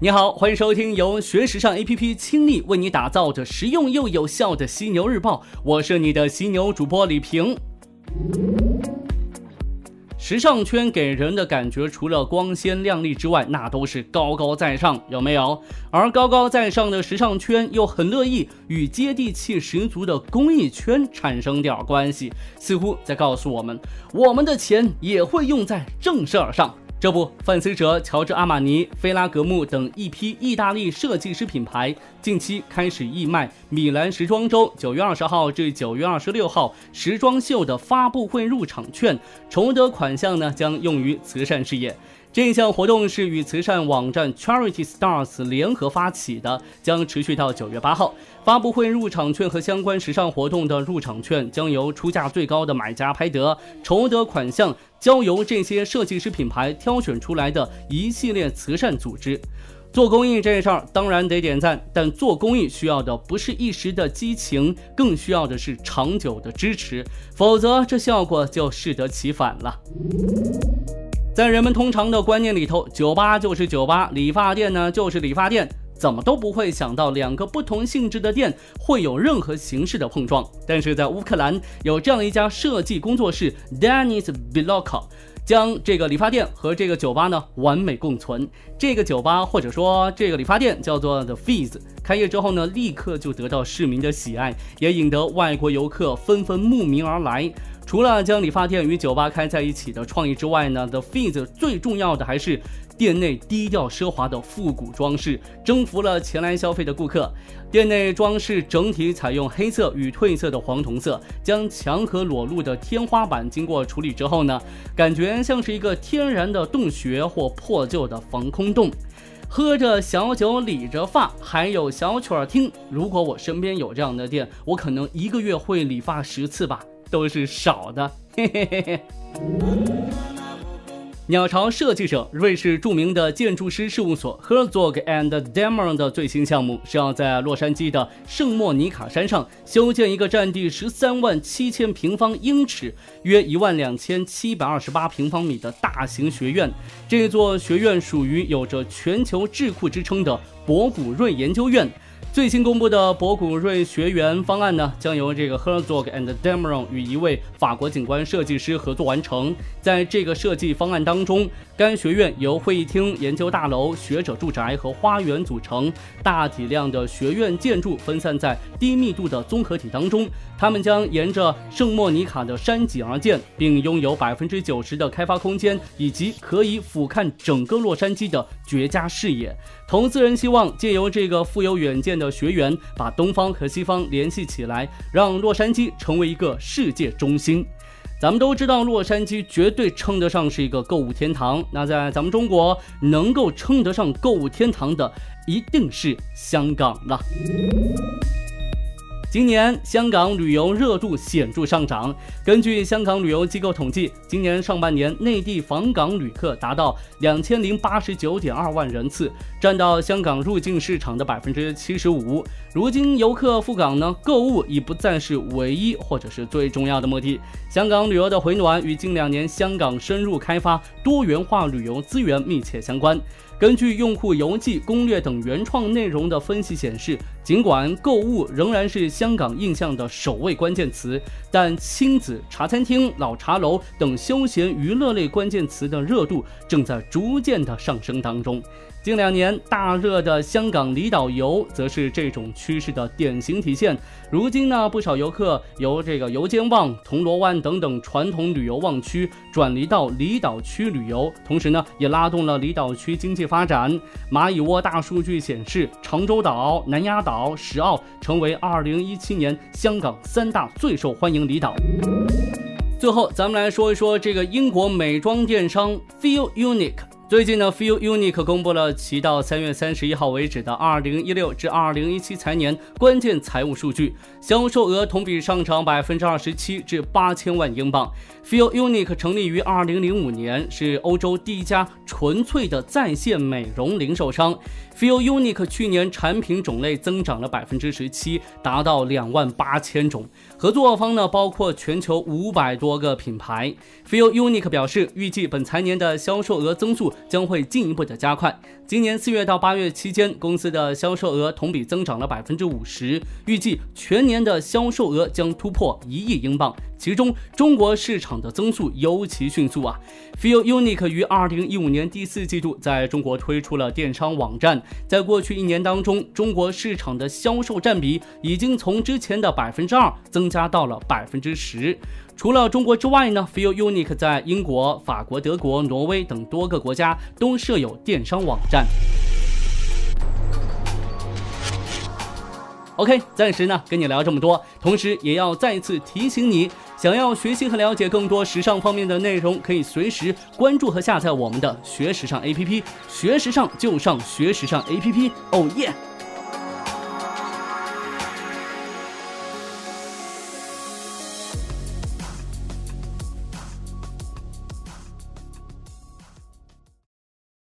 你好，欢迎收听由学时尚 APP 倾力为你打造的实用又有效的犀牛日报，我是你的犀牛主播李平。时尚圈给人的感觉，除了光鲜亮丽之外，那都是高高在上，有没有？而高高在上的时尚圈又很乐意与接地气十足的公益圈产生点关系，似乎在告诉我们，我们的钱也会用在正事儿上。这不，范思哲、乔治阿玛尼、菲拉格慕等一批意大利设计师品牌近期开始义卖米兰时装周九月二十号至九月二十六号时装秀的发布会入场券，筹得款项呢将用于慈善事业。这项活动是与慈善网站 Charity Stars 联合发起的，将持续到九月八号。发布会入场券和相关时尚活动的入场券将由出价最高的买家拍得，筹得款项交由这些设计师品牌挑选出来的一系列慈善组织。做公益这事儿当然得点赞，但做公益需要的不是一时的激情，更需要的是长久的支持，否则这效果就适得其反了。在人们通常的观念里头，酒吧就是酒吧，理发店呢就是理发店，怎么都不会想到两个不同性质的店会有任何形式的碰撞。但是在乌克兰有这样一家设计工作室，Denis b i l o k a 将这个理发店和这个酒吧呢完美共存。这个酒吧或者说这个理发店叫做 The Fizz，开业之后呢，立刻就得到市民的喜爱，也引得外国游客纷纷慕名而来。除了将理发店与酒吧开在一起的创意之外呢，The Fizz 最重要的还是店内低调奢华的复古装饰，征服了前来消费的顾客。店内装饰整体采用黑色与褪色的黄铜色，将墙和裸露的天花板经过处理之后呢，感觉像是一个天然的洞穴或破旧的防空洞。喝着小酒，理着发，还有小曲儿听。如果我身边有这样的店，我可能一个月会理发十次吧。都是少的，嘿嘿嘿嘿。鸟巢设计者，瑞士著名的建筑师事务所 Herzog and Demmer 的最新项目是要在洛杉矶的圣莫尼卡山上修建一个占地十三万七千平方英尺、约一万两千七百二十八平方米的大型学院。这座学院属于有着全球智库之称的博古瑞研究院。最新公布的博古瑞学员方案呢，将由这个 Herzog and Demeron 与一位法国景观设计师合作完成。在这个设计方案当中，该学院由会议厅、研究大楼、学者住宅和花园组成，大体量的学院建筑分散在低密度的综合体当中。它们将沿着圣莫尼卡的山脊而建，并拥有百分之九十的开发空间，以及可以俯瞰整个洛杉矶的绝佳视野。投资人希望借由这个富有远见的学员，把东方和西方联系起来，让洛杉矶成为一个世界中心。咱们都知道，洛杉矶绝对称得上是一个购物天堂。那在咱们中国，能够称得上购物天堂的，一定是香港了。今年香港旅游热度显著上涨。根据香港旅游机构统计，今年上半年内地访港旅客达到两千零八十九点二万人次，占到香港入境市场的百分之七十五。如今游客赴港呢，购物已不再是唯一或者是最重要的目的。香港旅游的回暖与近两年香港深入开发多元化旅游资源密切相关。根据用户游记、攻略等原创内容的分析显示，尽管购物仍然是香港印象的首位关键词，但亲子、茶餐厅、老茶楼等休闲娱乐类关键词的热度正在逐渐的上升当中。近两年大热的香港离岛游，则是这种趋势的典型体现。如今呢，不少游客由这个油尖旺、铜锣湾等等传统旅游旺区转移到离岛区旅游，同时呢，也拉动了离岛区经济发展。蚂蚁窝大数据显示，长洲岛、南丫岛岛、石澳成为2017年香港三大最受欢迎离岛。最后，咱们来说一说这个英国美妆电商 Feel Unique。最近呢，Feel Unique 公布了其到三月三十一号为止的二零一六至二零一七财年关键财务数据，销售额同比上涨百分之二十七至八千万英镑。Feel Unique 成立于二零零五年，是欧洲第一家纯粹的在线美容零售商。Feel Unique 去年产品种类增长了百分之十七，达到两万八千种。合作方呢包括全球五百多个品牌。Feel Unique 表示，预计本财年的销售额增速将会进一步的加快。今年四月到八月期间，公司的销售额同比增长了百分之五十，预计全年的销售额将突破一亿英镑。其中，中国市场的增速尤其迅速啊！Feel Unique 于二零一五年第四季度在中国推出了电商网站，在过去一年当中，中国市场的销售占比已经从之前的百分之二增加到了百分之十。除了中国之外呢，Feel Unique 在英国、法国、德国、挪威等多个国家都设有电商网站。OK，暂时呢跟你聊这么多，同时也要再次提醒你，想要学习和了解更多时尚方面的内容，可以随时关注和下载我们的学时尚 APP，学时尚就上学时尚 APP，哦耶！